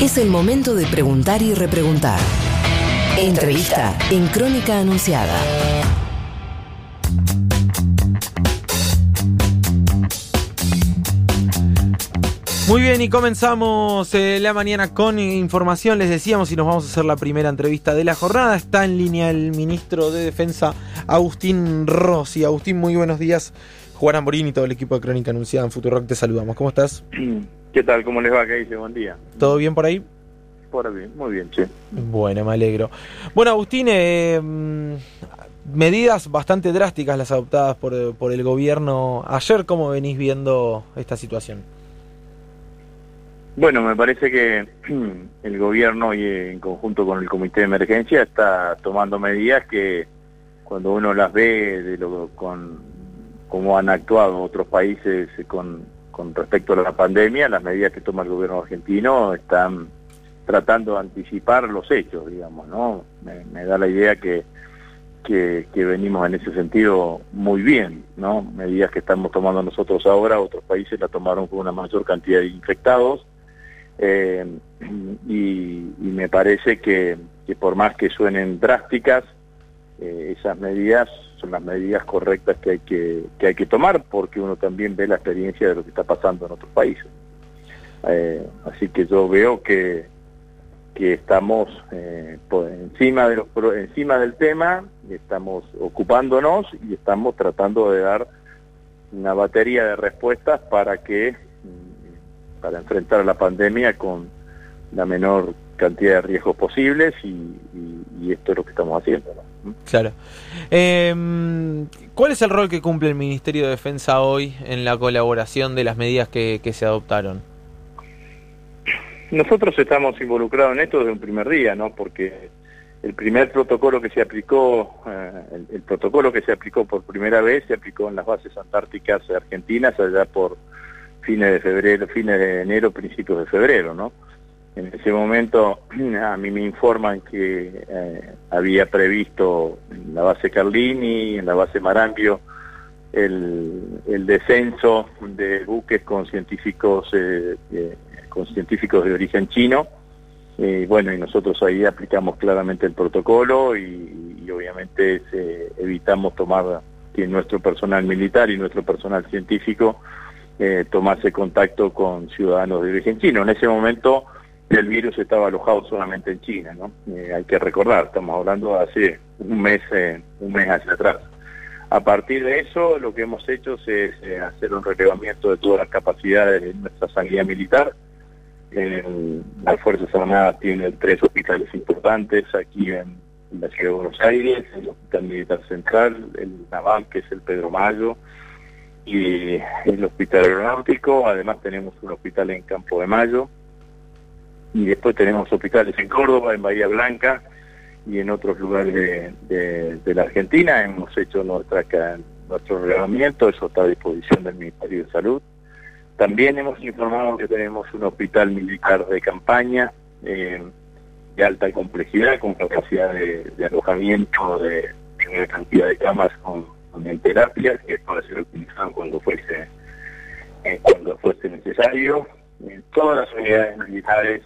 Es el momento de preguntar y repreguntar. Entrevista en Crónica Anunciada. Muy bien, y comenzamos eh, la mañana con información. Les decíamos y nos vamos a hacer la primera entrevista de la jornada. Está en línea el ministro de Defensa, Agustín Rossi. Agustín, muy buenos días. Juan Amorín y todo el equipo de Crónica Anunciada en Futurock te saludamos. ¿Cómo estás? ¿Qué tal? ¿Cómo les va? ¿Qué dice? Buen día. ¿Todo bien por ahí? Por ahí, muy bien, che. Bueno, me alegro. Bueno, Agustín, eh, medidas bastante drásticas las adoptadas por, por el gobierno. Ayer, ¿cómo venís viendo esta situación? Bueno, me parece que el gobierno y en conjunto con el comité de emergencia está tomando medidas que cuando uno las ve de lo, con cómo han actuado otros países con, con respecto a la pandemia, las medidas que toma el gobierno argentino están tratando de anticipar los hechos, digamos, ¿no? Me, da la idea que, que, que, venimos en ese sentido muy bien, ¿no? Medidas que estamos tomando nosotros ahora, otros países la tomaron con una mayor cantidad de infectados, eh, y, me parece que, por más que suenen drásticas, eh, esas medidas son las medidas correctas que hay que, que hay que tomar porque uno también ve la experiencia de lo que está pasando en otros países. Eh, así que yo veo que, que estamos por encima, de los, encima del tema, estamos ocupándonos y estamos tratando de dar una batería de respuestas para que para enfrentar la pandemia con la menor cantidad de riesgos posibles y, esto es lo que estamos haciendo. Claro. Em, ¿Cuál es el rol que cumple el Ministerio de Defensa hoy en la colaboración de las medidas que, se adoptaron? Nosotros estamos involucrados en esto desde un primer día, ¿no? Porque el primer protocolo que se aplicó, eh, el, el, protocolo que se aplicó por primera vez se aplicó en las bases antárticas argentinas allá por fines de febrero, fines de enero, principios de febrero, ¿no? En ese momento a mí me informan que eh, había previsto en la base Carlini, en la base Marambio, el, el descenso de buques con científicos eh, eh, con científicos de origen chino. Y bueno, y nosotros ahí aplicamos claramente el protocolo y, y obviamente evitamos tomar que nuestro personal militar y nuestro personal científico eh, tomase contacto con ciudadanos de origen chino. En ese momento el virus estaba alojado solamente en China, ¿no? Eh, hay que recordar, estamos hablando de hace un mes, eh, un mes hacia atrás. A partir de eso, lo que hemos hecho es eh, hacer un relevamiento de todas las capacidades de nuestra sanidad militar. las Fuerzas Armadas tienen tres hospitales importantes aquí en, la ciudad de Buenos Aires, el Hospital Militar Central, el Naval, que es el Pedro Mayo, y el hospital aeronáutico, además tenemos un hospital en Campo de Mayo y después tenemos hospitales en Córdoba, en Bahía Blanca y en otros lugares de, la Argentina. Hemos hecho nuestra, nuestro reglamento, eso está a disposición del Ministerio de Salud. También hemos informado que tenemos un hospital militar de campaña eh, de alta complejidad, con capacidad de, alojamiento de, cantidad de camas con en terapia, que para ser utilizado cuando fuese, eh, cuando fuese necesario. todas las unidades militares,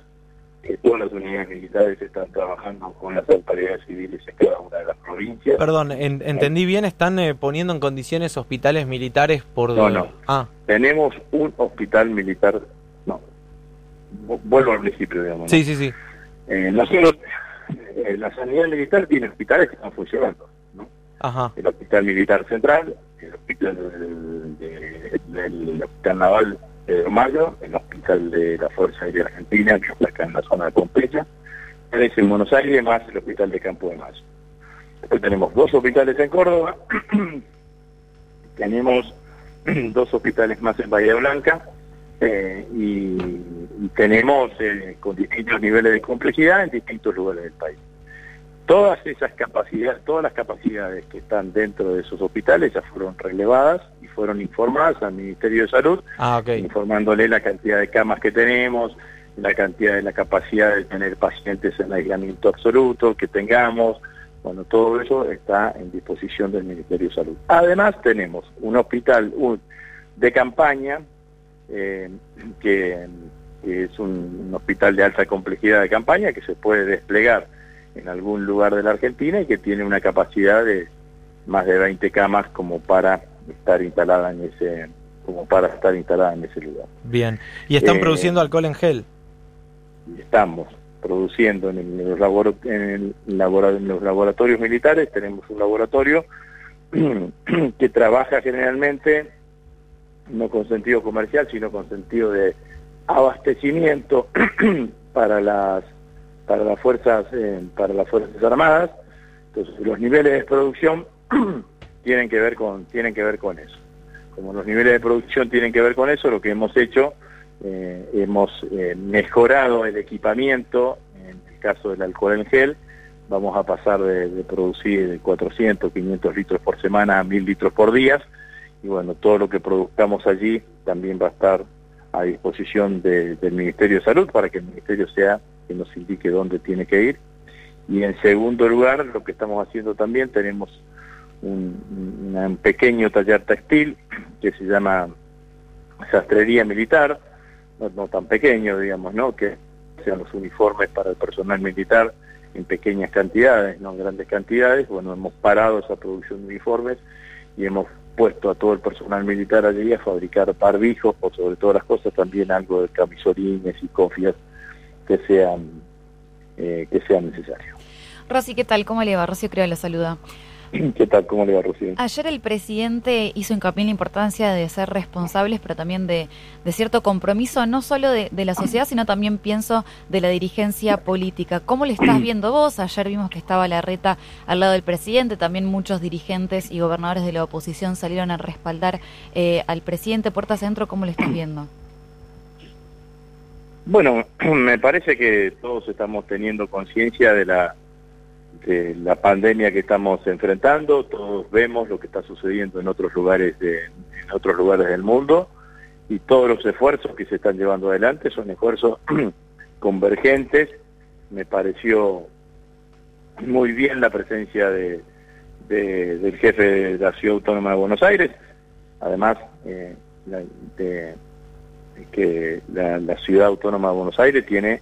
eh, todas las unidades militares están trabajando con las autoridades civiles en cada una de las provincias. Perdón, entendí bien, están eh, poniendo en condiciones hospitales militares por... No, no. Ah. Tenemos un hospital militar, no, vuelvo al principio, digamos. Sí, sí, sí. nosotros, la sanidad militar tiene hospitales que están funcionando el Hospital Militar Central, el Hospital del, Hospital Naval de Mayo, el Hospital de la Fuerza Aérea Argentina, que está en la zona de Pompeya, tres en Buenos Aires, más el Hospital de Campo de Mayo. Después tenemos dos hospitales en Córdoba, tenemos dos hospitales más en Bahía Blanca, eh, y, tenemos eh, con distintos niveles de complejidad en distintos lugares del país. Todas esas capacidades, todas las capacidades que están dentro de esos hospitales ya fueron relevadas y fueron informadas al Ministerio de Salud, ah, informándole la cantidad de camas que tenemos, la cantidad de la capacidad de tener pacientes en aislamiento absoluto que tengamos, bueno, todo eso está en disposición del Ministerio de Salud. Además tenemos un hospital de campaña eh, que que es un, hospital de alta complejidad de campaña que se puede desplegar en algún lugar de la Argentina y que tiene una capacidad de más de 20 camas como para estar instalada en ese como para estar instalada en ese lugar. Bien. ¿Y están eh, produciendo alcohol en gel? Estamos produciendo en, los, en, los laboratorios militares, tenemos un laboratorio que trabaja generalmente no con sentido comercial, sino con sentido de abastecimiento para las para las fuerzas eh, para las fuerzas armadas. Entonces los niveles de producción tienen que ver con tienen que ver con eso. Como los niveles de producción tienen que ver con eso, lo que hemos hecho eh, hemos eh, mejorado el equipamiento, en el caso del alcohol en gel, vamos a pasar de, producir de 400, 500 litros por semana a 1000 litros por día, y bueno, todo lo que produzcamos allí también va a estar a disposición del Ministerio de Salud para que el Ministerio sea que nos indique dónde tiene que ir. Y en segundo lugar, lo que estamos haciendo también, tenemos un, pequeño taller textil que se llama sastrería militar, no, tan pequeño, digamos, ¿no? Que sean los uniformes para el personal militar en pequeñas cantidades, no en grandes cantidades. Bueno, hemos parado esa producción de uniformes y hemos puesto a todo el personal militar allí a fabricar barbijos, o sobre todas las cosas también algo de camisolines y cofias que sean, eh, que sean necesarios. Rosy, ¿qué tal? ¿Cómo le va? Rosy creo la saluda. ¿Qué tal? ¿Cómo le va, Rocío? Ayer el presidente hizo hincapié en la importancia de ser responsables, pero también de, cierto compromiso, no solo de, la sociedad, sino también pienso de la dirigencia política. ¿Cómo le estás viendo vos? Ayer vimos que estaba la reta al lado del presidente, también muchos dirigentes y gobernadores de la oposición salieron a respaldar eh, al presidente. Puertas adentro, ¿cómo le estás viendo? Bueno, me parece que todos estamos teniendo conciencia de la de la pandemia que estamos enfrentando, todos vemos lo que está sucediendo en otros lugares de, en otros lugares del mundo. Y todos los esfuerzos que se están llevando adelante son esfuerzos convergentes. Me pareció muy bien la presencia de, del jefe de la Ciudad Autónoma de Buenos Aires, además eh, de, que la, Ciudad Autónoma de Buenos Aires tiene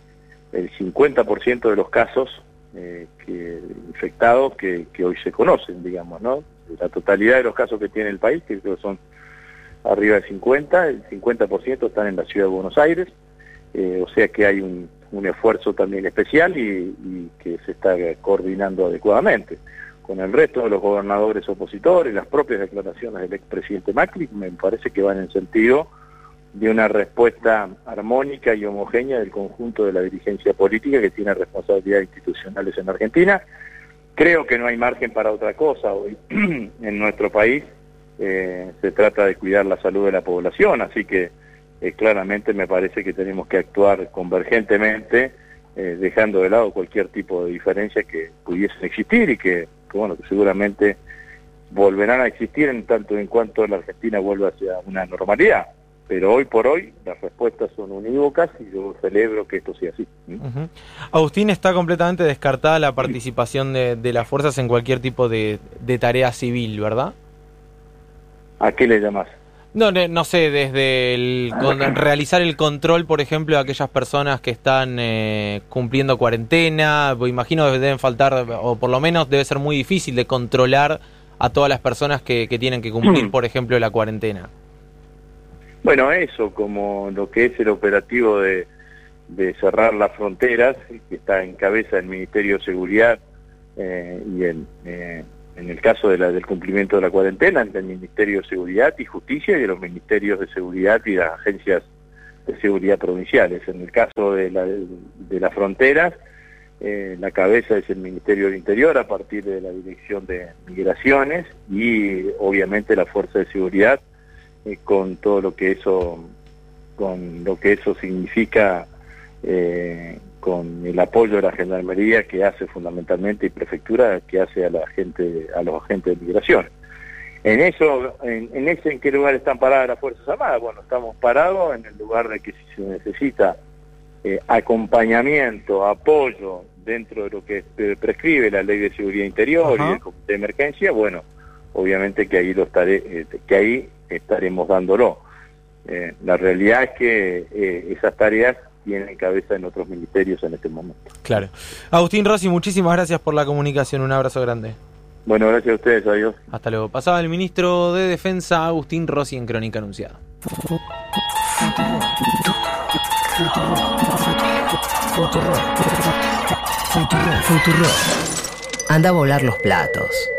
el 50% de los casos eh, que, infectados que, hoy se conocen, digamos, ¿no? La totalidad de los casos que tiene el país, que creo son arriba de 50, el 50% están en la ciudad de Buenos Aires, eh, o sea que hay un, esfuerzo también especial y, que se está coordinando adecuadamente. Con el resto de los gobernadores opositores, las propias declaraciones del expresidente Macri, me parece que van en sentido de una respuesta armónica y homogénea del conjunto de la dirigencia política que tiene responsabilidades institucionales en Argentina. Creo que no hay margen para otra cosa hoy en nuestro país. Eh, se trata de cuidar la salud de la población, así que eh, claramente me parece que tenemos que actuar convergentemente, eh, dejando de lado cualquier tipo de diferencia que pudiesen existir y que, que, bueno, que seguramente volverán a existir en tanto en cuanto la Argentina vuelva hacia una normalidad pero hoy por hoy las respuestas son unívocas y yo celebro que esto sea así. Agustín, está completamente descartada la participación de, las fuerzas en cualquier tipo de, tarea civil, ¿verdad? ¿A qué le llamas? No, no, sé, desde el, realizar el control, por ejemplo, de aquellas personas que están eh, cumpliendo cuarentena, pues imagino que deben faltar, o por lo menos debe ser muy difícil de controlar a todas las personas que, que tienen que cumplir, por ejemplo, la cuarentena. Bueno, eso, como lo que es el operativo de, cerrar las fronteras, que está en cabeza del Ministerio de Seguridad eh, y en, eh, en el caso de la, del cumplimiento de la cuarentena, entre el Ministerio de Seguridad y Justicia y de los Ministerios de Seguridad y las agencias de seguridad provinciales. En el caso de, la, de las fronteras, eh, la cabeza es el Ministerio del Interior a partir de la Dirección de Migraciones y obviamente la Fuerza de Seguridad eh, con todo lo que eso con lo que eso significa eh, con el apoyo de la gendarmería que hace fundamentalmente y prefectura que hace a la gente a los agentes de migración. En eso en, ese en qué lugar están paradas las fuerzas armadas bueno estamos parados en el lugar de que si se necesita eh, acompañamiento apoyo dentro de lo que prescribe la ley de seguridad interior y el comité de emergencia. Bueno obviamente que ahí lo estaré que ahí estaremos dándolo. Eh, la realidad es que eh, esas tareas tienen cabeza en otros ministerios en este momento. Claro. Agustín Rossi, muchísimas gracias por la comunicación. Un abrazo grande. Bueno, gracias a ustedes, adiós. Hasta luego. Pasaba el ministro de Defensa, Agustín Rossi, en Crónica Anunciada. Anda a volar los platos.